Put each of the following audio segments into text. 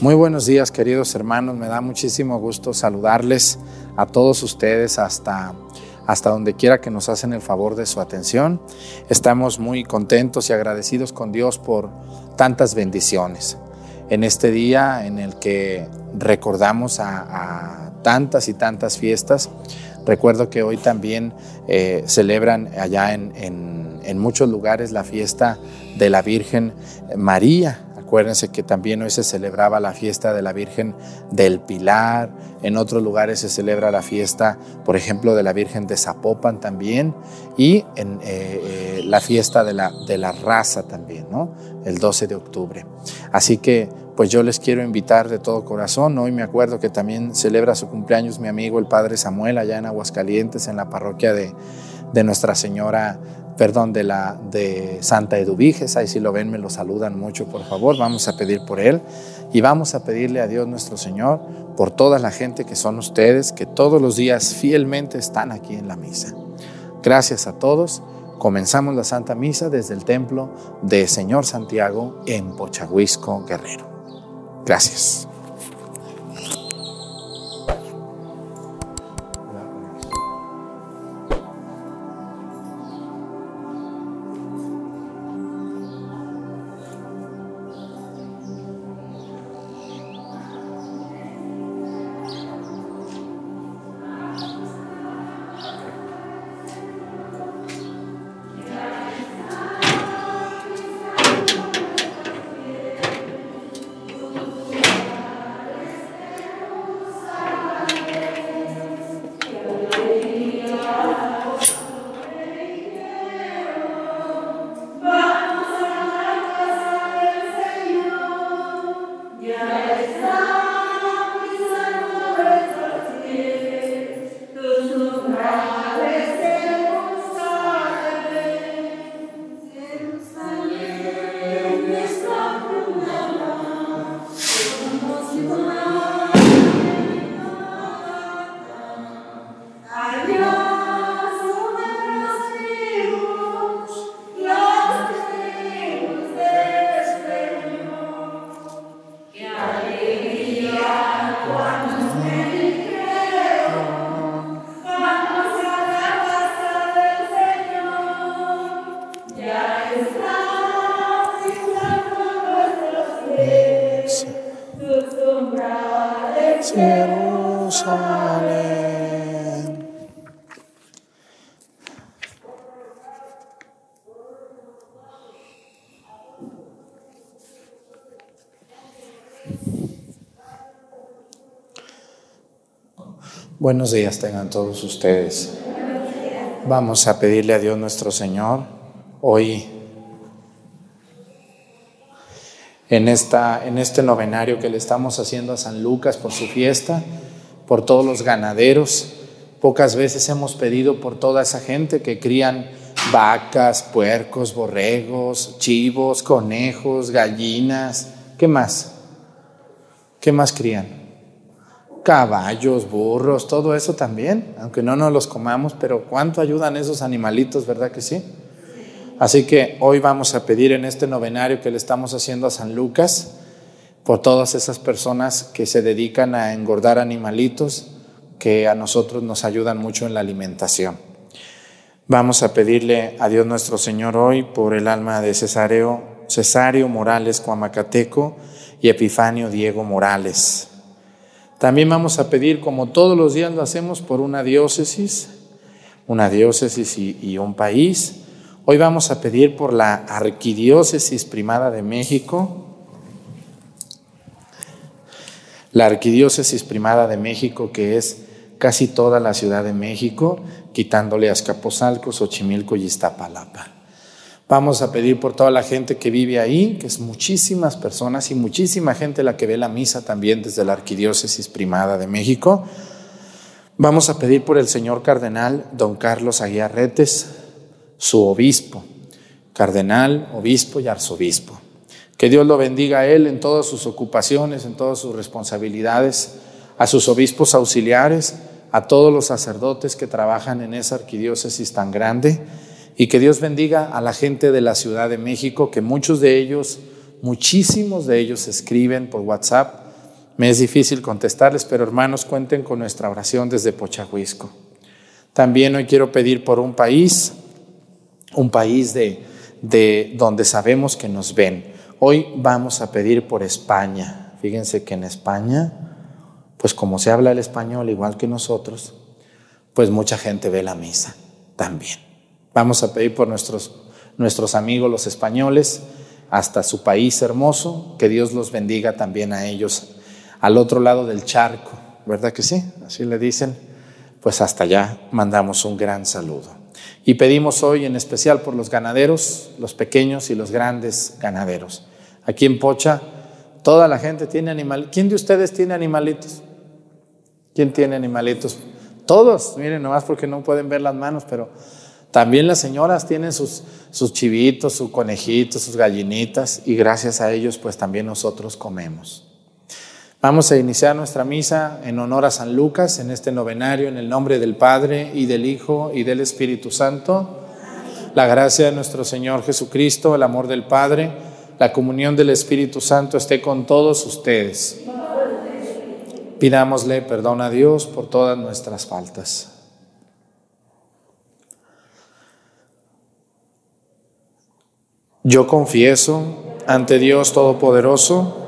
Muy buenos días queridos hermanos, me da muchísimo gusto saludarles a todos ustedes hasta, hasta donde quiera que nos hacen el favor de su atención. Estamos muy contentos y agradecidos con Dios por tantas bendiciones. En este día en el que recordamos a, tantas y tantas fiestas, recuerdo que hoy también eh, celebran allá en, en muchos lugares la fiesta de la Virgen María Acuérdense que también hoy se celebraba la fiesta de la Virgen del Pilar, en otros lugares se celebra la fiesta, por ejemplo, de la Virgen de Zapopan también, y en eh, eh, la fiesta de la, de la raza también, ¿no? El 12 de octubre. Así que, pues yo les quiero invitar de todo corazón. Hoy me acuerdo que también celebra su cumpleaños mi amigo el Padre Samuel allá en Aguascalientes, en la parroquia de, de Nuestra Señora perdón, de, la, de Santa Eduviges, ahí si lo ven me lo saludan mucho, por favor, vamos a pedir por él y vamos a pedirle a Dios nuestro Señor por toda la gente que son ustedes, que todos los días fielmente están aquí en la misa. Gracias a todos. Comenzamos la Santa Misa desde el templo de Señor Santiago en Pochahuisco, Guerrero. Gracias. Buenos días tengan todos ustedes. Vamos a pedirle a Dios nuestro Señor hoy en, esta, en este novenario que le estamos haciendo a San Lucas por su fiesta, por todos los ganaderos. Pocas veces hemos pedido por toda esa gente que crían vacas, puercos, borregos, chivos, conejos, gallinas. ¿Qué más? ¿Qué más crían? caballos, burros, todo eso también, aunque no nos los comamos, pero cuánto ayudan esos animalitos, ¿verdad que sí? Así que hoy vamos a pedir en este novenario que le estamos haciendo a San Lucas por todas esas personas que se dedican a engordar animalitos que a nosotros nos ayudan mucho en la alimentación. Vamos a pedirle a Dios nuestro Señor hoy por el alma de Cesareo, Cesario Morales Cuamacateco y Epifanio Diego Morales también vamos a pedir, como todos los días lo hacemos, por una diócesis, una diócesis y, un país. Hoy vamos a pedir por la Arquidiócesis Primada de México, la Arquidiócesis Primada de México, que es casi toda la Ciudad de México, quitándole a Azcapotzalco, Xochimilco y Iztapalapa. Vamos a pedir por toda la gente que vive ahí, que es muchísimas personas y muchísima gente la que ve la misa también desde la Arquidiócesis Primada de México. Vamos a pedir por el señor cardenal don Carlos Aguiar Retes, su obispo, cardenal, obispo y arzobispo. Que Dios lo bendiga a él en todas sus ocupaciones, en todas sus responsabilidades, a sus obispos auxiliares, a todos los sacerdotes que trabajan en esa arquidiócesis tan grande y que Dios bendiga a la gente de la Ciudad de México, que muchos de ellos, muchísimos de ellos escriben por WhatsApp Me es difícil contestarles, pero hermanos, cuenten con nuestra oración desde Pochahuisco. También hoy quiero pedir por un país, un país de, de donde sabemos que nos ven. Hoy vamos a pedir por España. Fíjense que en España, pues como se habla el español igual que nosotros, pues mucha gente ve la misa también. Vamos a pedir por nuestros, nuestros amigos los españoles hasta su país hermoso, que Dios los bendiga también a ellos al otro lado del charco, ¿verdad que sí? Así le dicen. Pues hasta allá mandamos un gran saludo. Y pedimos hoy en especial por los ganaderos, los pequeños y los grandes ganaderos. Aquí en Pocha, toda la gente tiene animalitos. ¿Quién de ustedes tiene animalitos? ¿Quién tiene animalitos? Todos, miren, nomás porque no pueden ver las manos, pero también las señoras tienen sus, sus chivitos, sus conejitos, sus gallinitas, y gracias a ellos, pues también nosotros comemos. Vamos a iniciar nuestra misa en honor a San Lucas en este novenario, en el nombre del Padre y del Hijo y del Espíritu Santo. La gracia de nuestro Señor Jesucristo, el amor del Padre, la comunión del Espíritu Santo esté con todos ustedes. Pidámosle perdón a Dios por todas nuestras faltas. Yo confieso ante Dios Todopoderoso,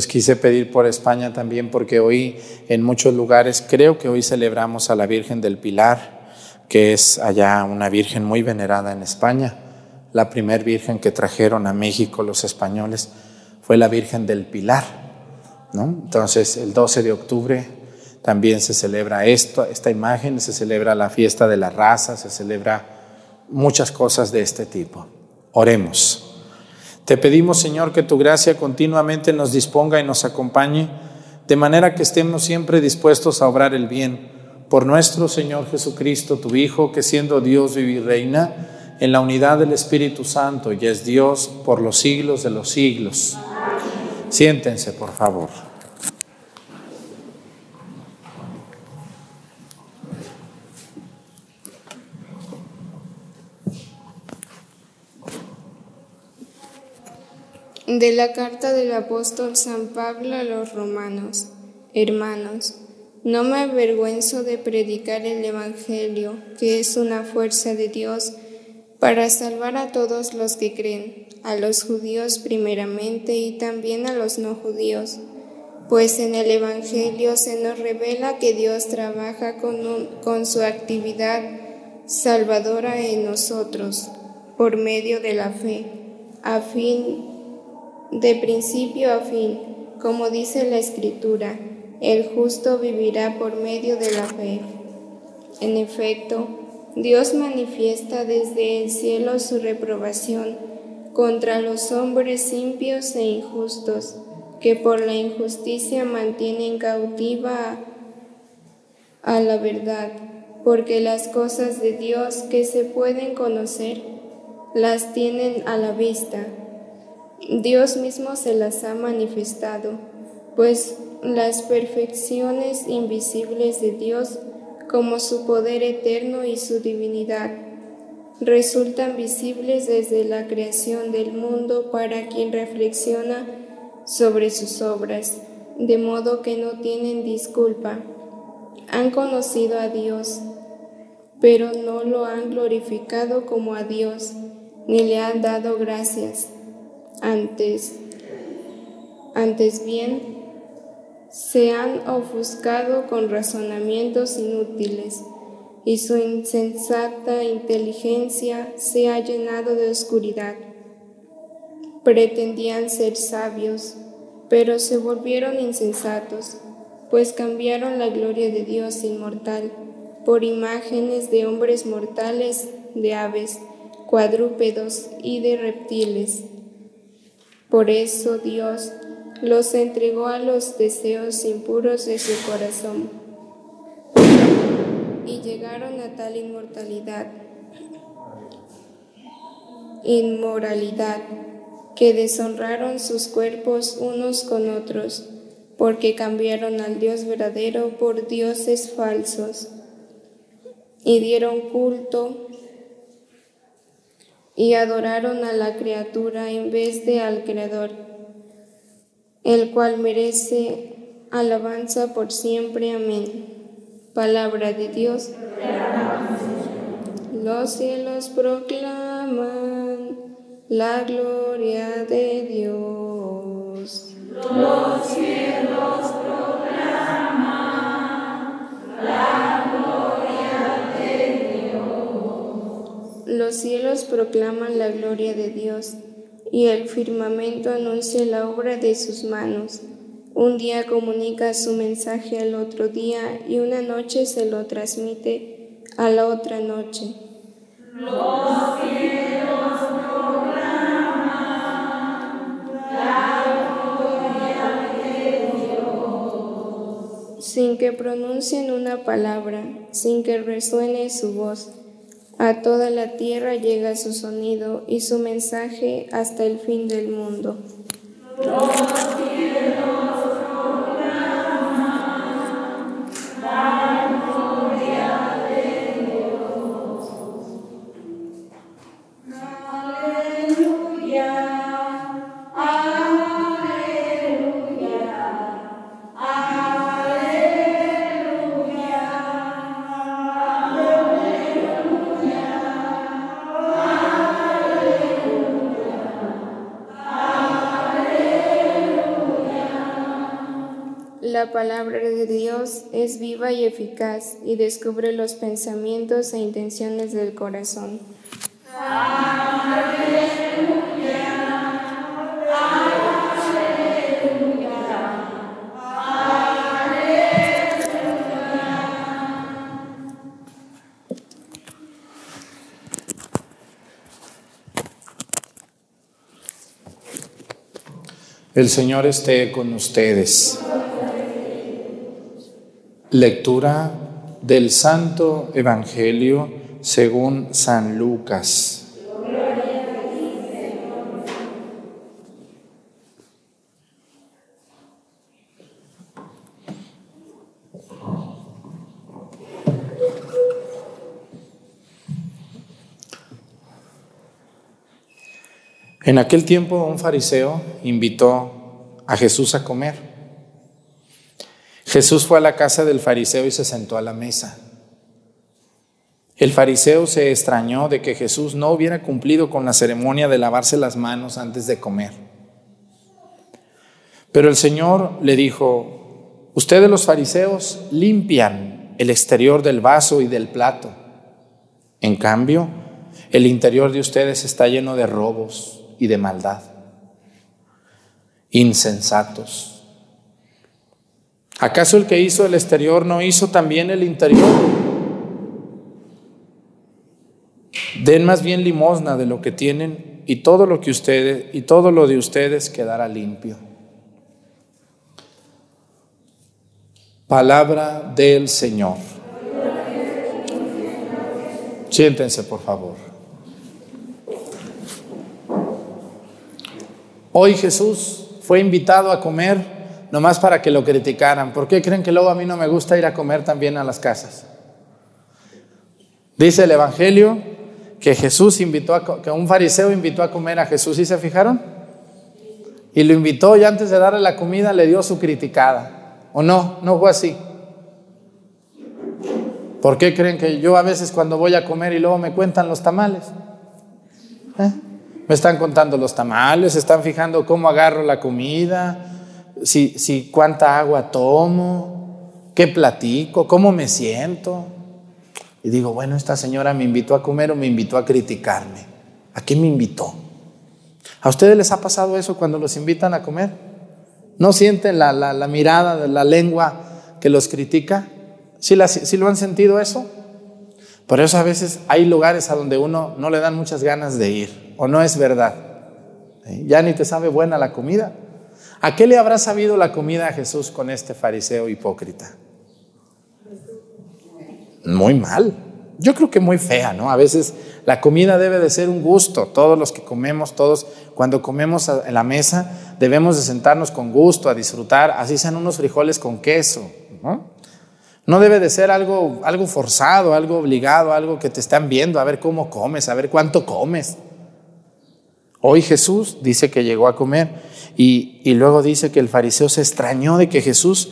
Pues quise pedir por España también porque hoy en muchos lugares, creo que hoy celebramos a la Virgen del Pilar, que es allá una Virgen muy venerada en España. La primer Virgen que trajeron a México los españoles fue la Virgen del Pilar. ¿no? Entonces el 12 de octubre también se celebra esto, esta imagen, se celebra la fiesta de la raza, se celebra muchas cosas de este tipo. Oremos. Te pedimos, Señor, que tu gracia continuamente nos disponga y nos acompañe, de manera que estemos siempre dispuestos a obrar el bien por nuestro Señor Jesucristo, tu Hijo, que siendo Dios vive y reina en la unidad del Espíritu Santo y es Dios por los siglos de los siglos. Siéntense, por favor. De la carta del apóstol San Pablo a los romanos. Hermanos, no me avergüenzo de predicar el Evangelio, que es una fuerza de Dios para salvar a todos los que creen, a los judíos primeramente y también a los no judíos. Pues en el Evangelio se nos revela que Dios trabaja con, su actividad salvadora en nosotros por medio de la fe, a fin de principio a fin, como dice la Escritura, el justo vivirá por medio de la fe. En efecto, Dios manifiesta desde el cielo su reprobación contra los hombres impios e injustos, que por la injusticia mantienen cautiva a la verdad, porque las cosas de Dios que se pueden conocer las tienen a la vista Dios mismo se las ha manifestado, pues las perfecciones invisibles de Dios, como su poder eterno y su divinidad, resultan visibles desde la creación del mundo para quien reflexiona sobre sus obras. de modo que no tienen disculpa. Han conocido a Dios, pero no lo han glorificado como a Dios, ni le han dado gracias. Antes, antes bien, se han ofuscado con razonamientos inútiles y su insensata inteligencia se ha llenado de oscuridad. Pretendían ser sabios, pero se volvieron insensatos, pues cambiaron la gloria de Dios inmortal por imágenes de hombres mortales, de aves, cuadrúpedos y de reptiles. Por eso Dios los entregó a los deseos impuros de su corazón. Y llegaron a tal inmortalidad, inmoralidad, que deshonraron sus cuerpos unos con otros, porque cambiaron al Dios verdadero por dioses falsos, y dieron culto y adoraron a la criatura en vez de al Creador, el cual merece alabanza por siempre. Amén. Palabra de Dios. Los cielos proclaman la gloria de Dios. Los cielos proclaman la gloria Los cielos proclaman la gloria de Dios y el firmamento anuncia la obra de sus manos. Un día comunica su mensaje al otro día y una noche se lo transmite a la otra noche. Los cielos proclaman la gloria de Dios. Sin que pronuncien una palabra, sin que resuene su voz, a toda la tierra llega su sonido y su mensaje hasta el fin del mundo. La palabra de Dios es viva y eficaz y descubre los pensamientos e intenciones del corazón. El Señor esté con ustedes. Lectura del Santo Evangelio según San Lucas. En aquel tiempo un fariseo invitó a Jesús a comer. Jesús fue a la casa del fariseo y se sentó a la mesa. El fariseo se extrañó de que Jesús no hubiera cumplido con la ceremonia de lavarse las manos antes de comer. Pero el Señor le dijo, ustedes los fariseos limpian el exterior del vaso y del plato. En cambio, el interior de ustedes está lleno de robos y de maldad. Insensatos. ¿Acaso el que hizo el exterior no hizo también el interior? Den más bien limosna de lo que tienen y todo lo que ustedes y todo lo de ustedes quedará limpio. Palabra del Señor. Siéntense, por favor. Hoy Jesús fue invitado a comer nomás para que lo criticaran. ¿Por qué creen que luego a mí no me gusta ir a comer también a las casas? Dice el Evangelio que Jesús invitó a, que un fariseo invitó a comer a Jesús, ¿y se fijaron? y lo invitó y antes de darle la comida le dio su criticada. ¿O no? No fue así. ¿Por qué creen que yo a veces cuando voy a comer y luego me cuentan los tamales? ¿Eh? Me están contando los tamales, están fijando cómo agarro la comida, si, si cuánta agua tomo, qué platico, cómo me siento. Y digo, bueno, esta señora me invitó a comer o me invitó a criticarme. ¿A qué me invitó? ¿A ustedes les ha pasado eso cuando los invitan a comer? ¿No sienten la, la, mirada de la lengua que los critica? ¿Sí, ¿Sí lo han sentido eso? Por eso a veces hay lugares a donde uno no le dan muchas ganas de ir, o no es verdad. Ya ni te sabe buena la comida. ¿A qué le habrá sabido la comida a Jesús con este fariseo hipócrita? Muy mal. Yo creo que muy fea, ¿no? A veces la comida debe de ser un gusto. Todos los que comemos, todos, cuando comemos en la mesa, debemos de sentarnos con gusto, a disfrutar, así sean unos frijoles con queso, ¿no? No debe de ser algo, algo forzado, algo obligado, algo que te están viendo, a ver cómo comes, a ver cuánto comes. Hoy Jesús dice que llegó a comer y, luego dice que el fariseo se extrañó de que Jesús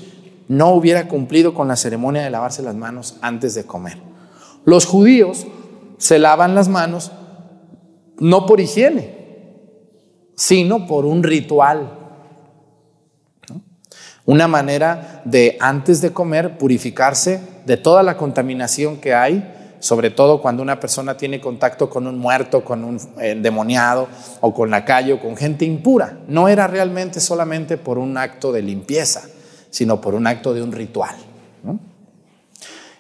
no hubiera cumplido con la ceremonia de lavarse las manos antes de comer. Los judíos se lavan las manos no por higiene, sino por un ritual. Una manera de, antes de comer, purificarse de toda la contaminación que hay, sobre todo cuando una persona tiene contacto con un muerto, con un endemoniado o con la calle o con gente impura. No era realmente solamente por un acto de limpieza, sino por un acto de un ritual.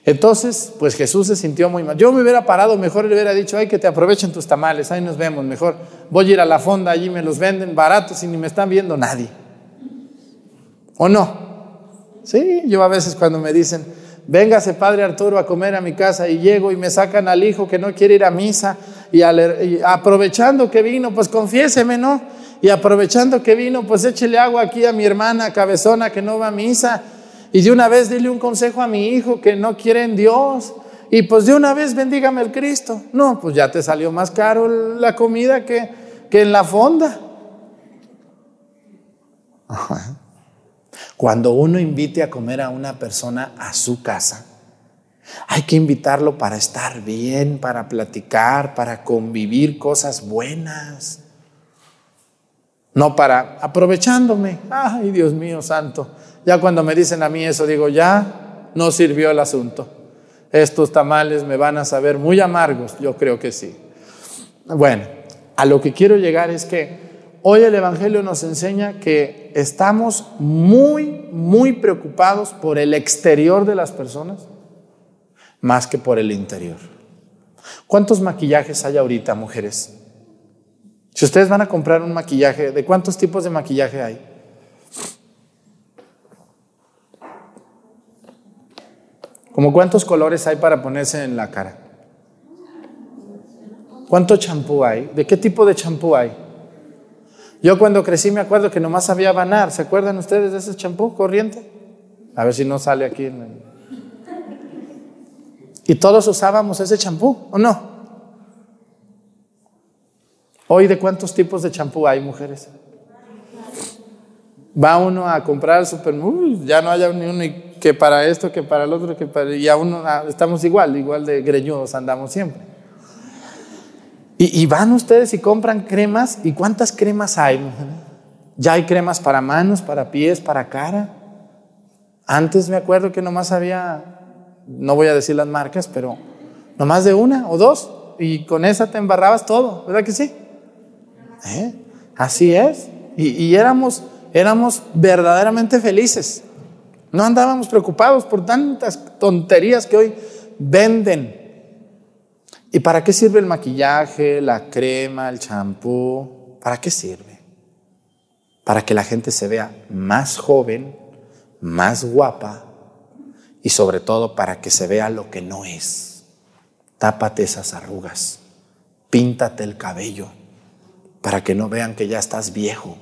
Entonces, pues Jesús se sintió muy mal. Yo me hubiera parado, mejor le hubiera dicho, ay, que te aprovechen tus tamales, ahí nos vemos, mejor voy a ir a la fonda, allí me los venden baratos y ni me están viendo nadie. ¿O no? Sí, yo a veces cuando me dicen, véngase Padre Arturo a comer a mi casa y llego y me sacan al hijo que no quiere ir a misa y, aprovechando que vino, pues confiéseme, ¿no? Y aprovechando que vino, pues échele agua aquí a mi hermana cabezona que no va a misa y de una vez dile un consejo a mi hijo que no quiere en Dios. Y pues de una vez bendígame el Cristo. No, pues ya te salió más caro la comida que, que en la fonda. Cuando uno invite a comer a una persona a su casa, hay que invitarlo para estar bien, para platicar, para convivir cosas buenas. No para aprovechándome. Ay, Dios mío santo. Ya cuando me dicen a mí eso, digo, ya no sirvió el asunto. Estos tamales me van a saber muy amargos, yo creo que sí. Bueno, a lo que quiero llegar es que hoy el Evangelio nos enseña que estamos muy, muy preocupados por el exterior de las personas más que por el interior. ¿Cuántos maquillajes hay ahorita, mujeres? Si ustedes van a comprar un maquillaje, ¿de cuántos tipos de maquillaje hay? ¿Como cuántos colores hay para ponerse en la cara? ¿Cuánto champú hay? ¿De qué tipo de champú hay? Yo cuando crecí me acuerdo que nomás había banar. ¿Se acuerdan ustedes de ese champú corriente? A ver si no sale aquí. Y todos usábamos ese champú, ¿o no? Hoy, ¿de cuántos tipos de champú hay, mujeres? Va uno a comprar al super, ya no haya ni uno que para esto, que para el otro, que para... Y aún ah, estamos igual, igual de greñudos andamos siempre. Y, van ustedes y compran cremas, ¿y cuántas cremas hay? Ya hay cremas para manos, para pies, para cara. Antes me acuerdo que nomás había, no voy a decir las marcas, pero nomás de una o dos, y con esa te embarrabas todo, ¿verdad que sí? ¿Eh? Así es. Y, y éramos, éramos verdaderamente felices. No andábamos preocupados por tantas tonterías que hoy venden. ¿Y para qué sirve el maquillaje, la crema, el champú? ¿Para qué sirve? Para que la gente se vea más joven, más guapa y sobre todo para que se vea lo que no es. Tápate esas arrugas, píntate el cabello para que no vean que ya estás viejo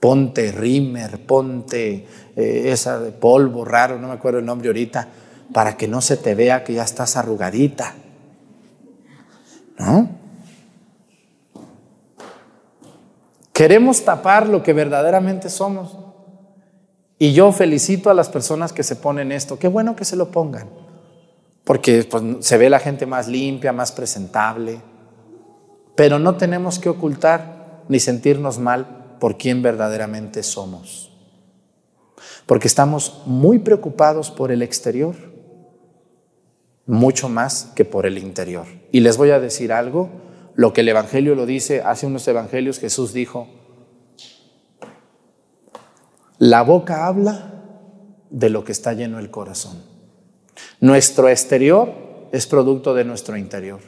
ponte rímer, ponte eh, esa de polvo raro, no me acuerdo el nombre ahorita, para que no se te vea que ya estás arrugadita. ¿No? Queremos tapar lo que verdaderamente somos. Y yo felicito a las personas que se ponen esto. Qué bueno que se lo pongan. Porque pues, se ve la gente más limpia, más presentable. Pero no tenemos que ocultar ni sentirnos mal por quién verdaderamente somos. Porque estamos muy preocupados por el exterior, mucho más que por el interior. Y les voy a decir algo, lo que el Evangelio lo dice, hace unos evangelios Jesús dijo, la boca habla de lo que está lleno el corazón. Nuestro exterior es producto de nuestro interior.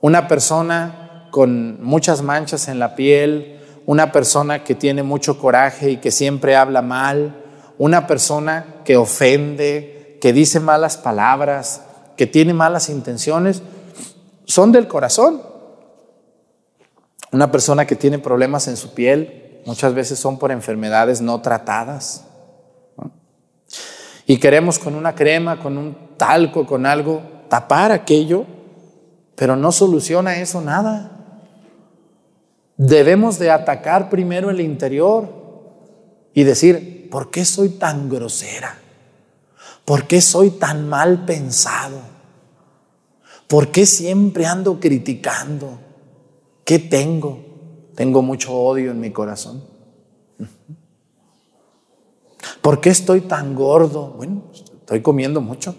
Una persona con muchas manchas en la piel, una persona que tiene mucho coraje y que siempre habla mal, una persona que ofende, que dice malas palabras, que tiene malas intenciones, son del corazón. Una persona que tiene problemas en su piel, muchas veces son por enfermedades no tratadas. Y queremos con una crema, con un talco, con algo, tapar aquello, pero no soluciona eso nada. Debemos de atacar primero el interior y decir, ¿por qué soy tan grosera? ¿Por qué soy tan mal pensado? ¿Por qué siempre ando criticando? ¿Qué tengo? Tengo mucho odio en mi corazón. ¿Por qué estoy tan gordo? Bueno, estoy comiendo mucho.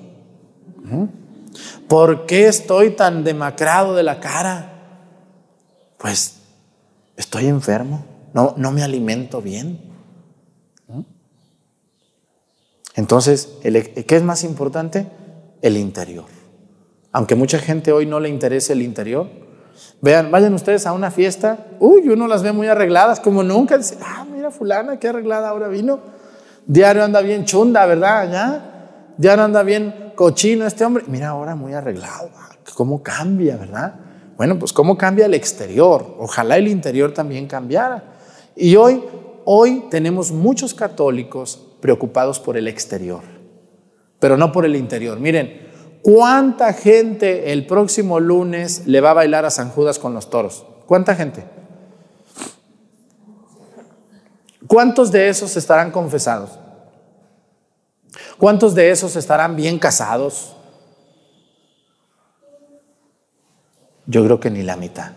¿Por qué estoy tan demacrado de la cara? Pues estoy enfermo, no, no me alimento bien. Entonces, ¿qué es más importante? El interior. Aunque mucha gente hoy no le interese el interior, Vean, vayan ustedes a una fiesta, uy, uno las ve muy arregladas, como nunca. Dice, ah, mira, fulana, qué arreglada ahora vino. Diario anda bien chunda, ¿verdad? Ya. Diario anda bien cochino este hombre. Mira, ahora muy arreglado. Ah, ¿Cómo cambia, verdad? Bueno, pues cómo cambia el exterior. Ojalá el interior también cambiara. Y hoy, hoy tenemos muchos católicos preocupados por el exterior, pero no por el interior. Miren, ¿Cuánta gente el próximo lunes le va a bailar a San Judas con los toros? ¿Cuánta gente? ¿Cuántos de esos estarán confesados? ¿Cuántos de esos estarán bien casados? Yo creo que ni la mitad.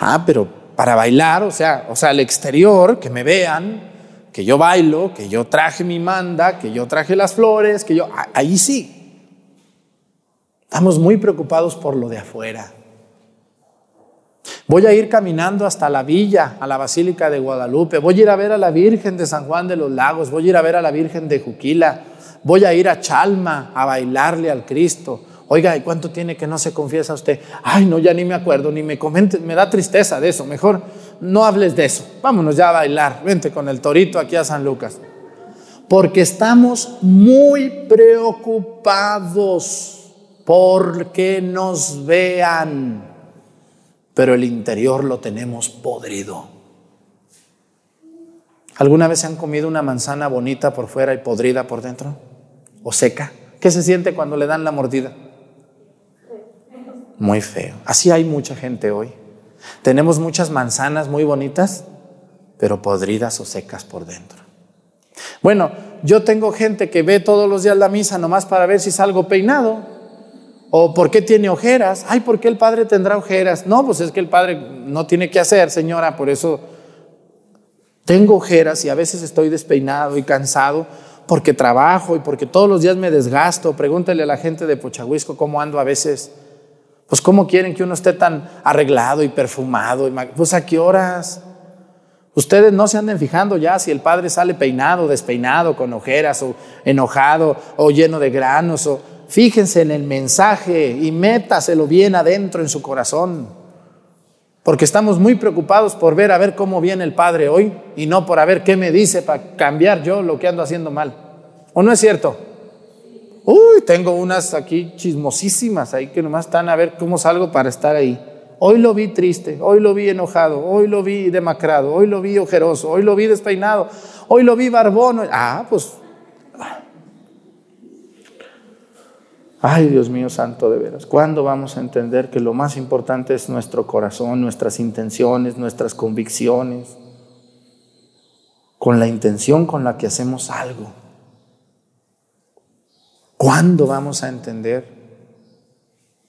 Ah, pero para bailar, o sea, o sea, al exterior, que me vean, que yo bailo, que yo traje mi manda, que yo traje las flores, que yo, ahí sí. Estamos muy preocupados por lo de afuera. Voy a ir caminando hasta la villa, a la Basílica de Guadalupe. Voy a ir a ver a la Virgen de San Juan de los Lagos. Voy a ir a ver a la Virgen de Juquila. Voy a ir a Chalma a bailarle al Cristo. Oiga, ¿y cuánto tiene que no se confiesa usted? Ay, no, ya ni me acuerdo, ni me comente, me da tristeza de eso. Mejor no hables de eso. Vámonos ya a bailar. Vente con el torito aquí a San Lucas. Porque estamos muy preocupados porque nos vean, pero el interior lo tenemos podrido. ¿Alguna vez se han comido una manzana bonita por fuera y podrida por dentro? ¿O seca? ¿Qué se siente cuando le dan la mordida? Muy feo. Así hay mucha gente hoy. Tenemos muchas manzanas muy bonitas, pero podridas o secas por dentro. Bueno, yo tengo gente que ve todos los días la misa nomás para ver si salgo peinado. O por qué tiene ojeras. Ay, ¿por qué el padre tendrá ojeras? No, pues es que el padre no tiene que hacer, señora, por eso tengo ojeras y a veces estoy despeinado y cansado porque trabajo y porque todos los días me desgasto. Pregúntale a la gente de Pochahuisco cómo ando a veces pues ¿cómo quieren que uno esté tan arreglado y perfumado? Pues a qué horas. Ustedes no se anden fijando ya si el padre sale peinado, despeinado, con ojeras o enojado o lleno de granos. O... Fíjense en el mensaje y métaselo bien adentro en su corazón. Porque estamos muy preocupados por ver a ver cómo viene el padre hoy y no por a ver qué me dice para cambiar yo lo que ando haciendo mal. ¿O no es cierto? Uy, tengo unas aquí chismosísimas ahí que nomás están a ver cómo salgo para estar ahí. Hoy lo vi triste, hoy lo vi enojado, hoy lo vi demacrado, hoy lo vi ojeroso, hoy lo vi despeinado, hoy lo vi barbón. Ah, pues. Ay, Dios mío santo de veras, ¿cuándo vamos a entender que lo más importante es nuestro corazón, nuestras intenciones, nuestras convicciones, con la intención con la que hacemos algo? ¿Cuándo vamos a entender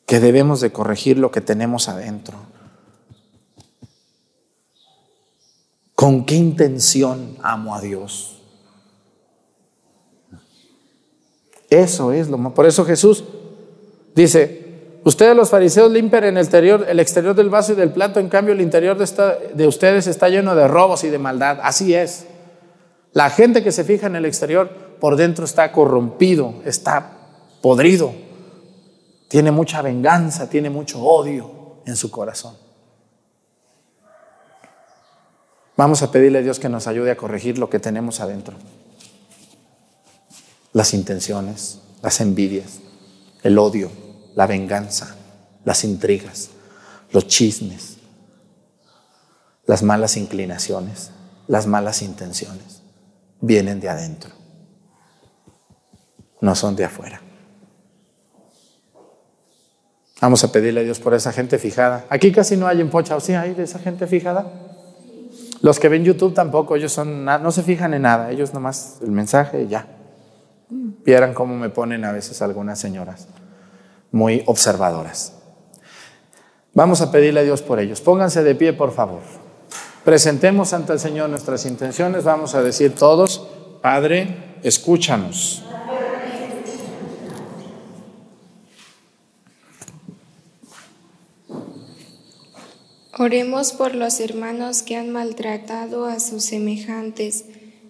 que debemos de corregir lo que tenemos adentro? ¿Con qué intención amo a Dios? Eso es lo más. Por eso Jesús dice, ustedes los fariseos limpian el exterior, el exterior del vaso y del plato, en cambio el interior de ustedes está lleno de robos y de maldad. Así es. La gente que se fija en el exterior por dentro está corrompido, está podrido, tiene mucha venganza, tiene mucho odio en su corazón. Vamos a pedirle a Dios que nos ayude a corregir lo que tenemos adentro las intenciones, las envidias, el odio, la venganza, las intrigas, los chismes, las malas inclinaciones, las malas intenciones. Vienen de adentro, no son de afuera. Vamos a pedirle a Dios por esa gente fijada. Aquí casi no hay en Pocha, ¿o sí hay de esa gente fijada? Los que ven YouTube tampoco, ellos son, no se fijan en nada, ellos nomás el mensaje ya. Vieran cómo me ponen a veces algunas señoras, muy observadoras. Vamos a pedirle a Dios por ellos. Pónganse de pie, por favor. Presentemos ante el Señor nuestras intenciones. Vamos a decir todos, Padre, escúchanos. Oremos por los hermanos que han maltratado a sus semejantes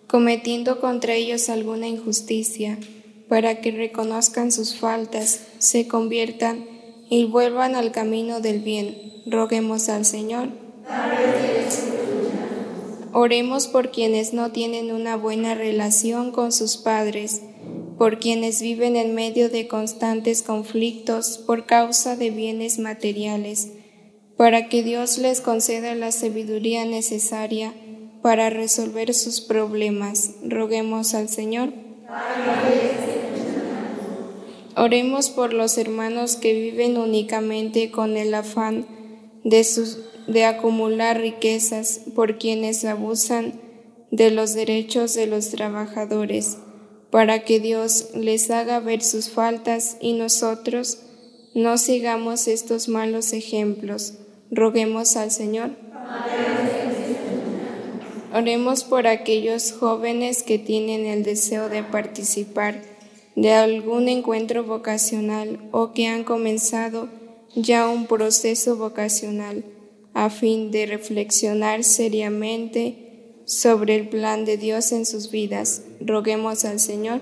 cometiendo contra ellos alguna injusticia, para que reconozcan sus faltas, se conviertan y vuelvan al camino del bien. Roguemos al Señor. Oremos por quienes no tienen una buena relación con sus padres, por quienes viven en medio de constantes conflictos por causa de bienes materiales, para que Dios les conceda la sabiduría necesaria para resolver sus problemas. Roguemos al Señor. Oremos por los hermanos que viven únicamente con el afán de, de acumular riquezas, por quienes abusan de los derechos de los trabajadores, para que Dios les haga ver sus faltas y nosotros no sigamos estos malos ejemplos. Roguemos al Señor. Oremos por aquellos jóvenes que tienen el deseo de participar de algún encuentro vocacional o que han comenzado ya un proceso vocacional a fin de reflexionar seriamente sobre el plan de Dios en sus vidas. Roguemos al Señor.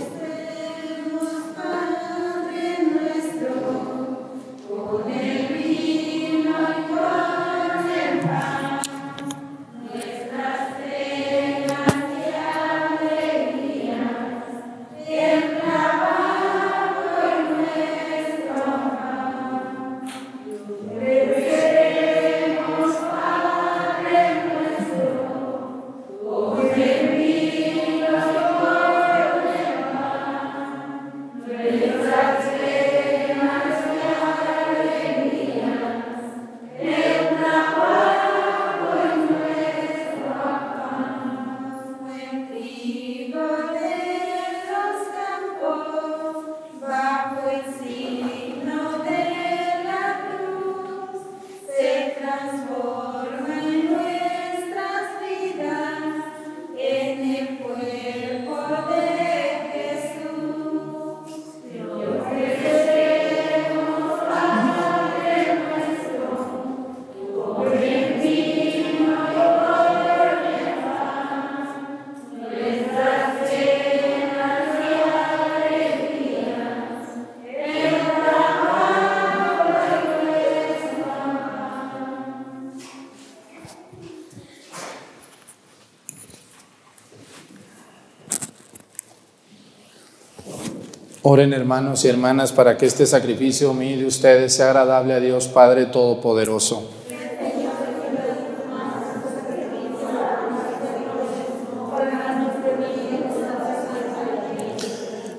Oren hermanos y hermanas para que este sacrificio mío de ustedes sea agradable a Dios Padre Todopoderoso.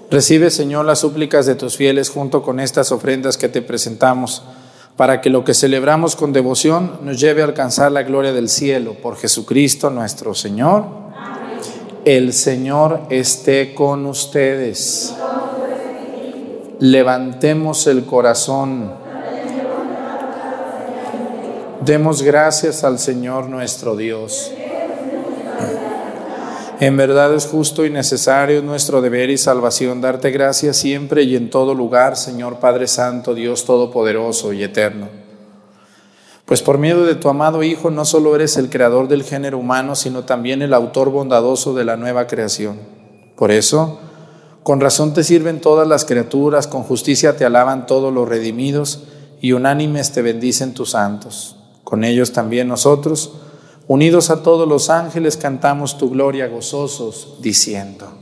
Recibe, Señor, las súplicas de tus fieles junto con estas ofrendas que te presentamos, para que lo que celebramos con devoción nos lleve a alcanzar la gloria del cielo por Jesucristo nuestro Señor. El Señor esté con ustedes. Levantemos el corazón. Demos gracias al Señor nuestro Dios. En verdad es justo y necesario nuestro deber y salvación darte gracias siempre y en todo lugar, Señor Padre Santo, Dios Todopoderoso y Eterno. Pues por medio de tu amado Hijo no solo eres el creador del género humano, sino también el autor bondadoso de la nueva creación. Por eso, con razón te sirven todas las criaturas, con justicia te alaban todos los redimidos y unánimes te bendicen tus santos. Con ellos también nosotros, Unidos a todos los ángeles cantamos tu gloria gozosos, diciendo.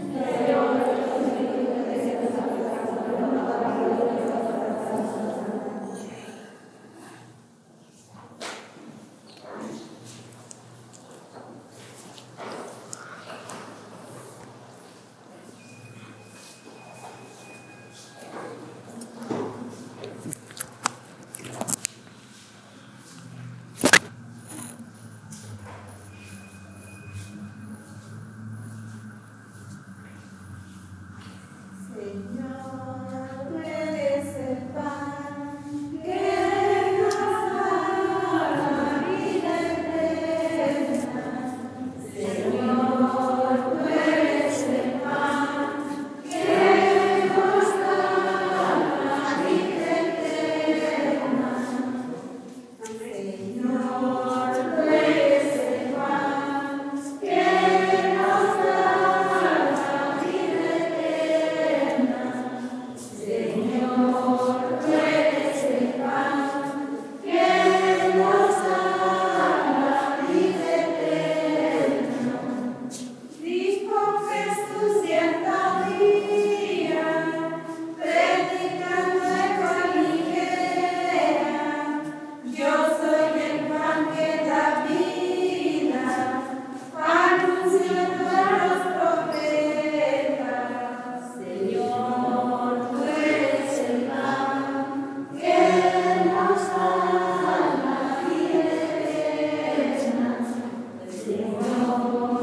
Oh.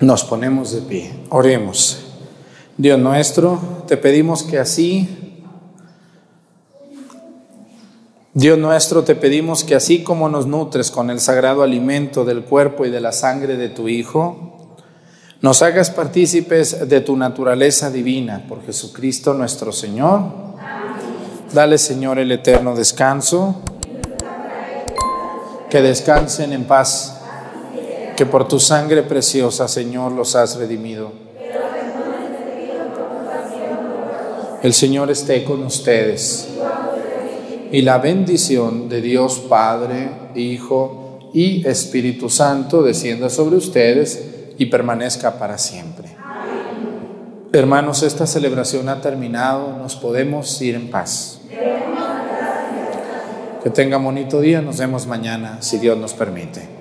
Nos ponemos de pie. Oremos. Dios nuestro, te pedimos que así, Dios nuestro, te pedimos que así como nos nutres con el sagrado alimento del cuerpo y de la sangre de tu Hijo, nos hagas partícipes de tu naturaleza divina por Jesucristo nuestro Señor. Dale, Señor, el eterno descanso. Que descansen en paz que por tu sangre preciosa, Señor, los has redimido. El Señor esté con ustedes. Y la bendición de Dios Padre, Hijo y Espíritu Santo descienda sobre ustedes y permanezca para siempre. Hermanos, esta celebración ha terminado, nos podemos ir en paz. Que tenga bonito día, nos vemos mañana, si Dios nos permite.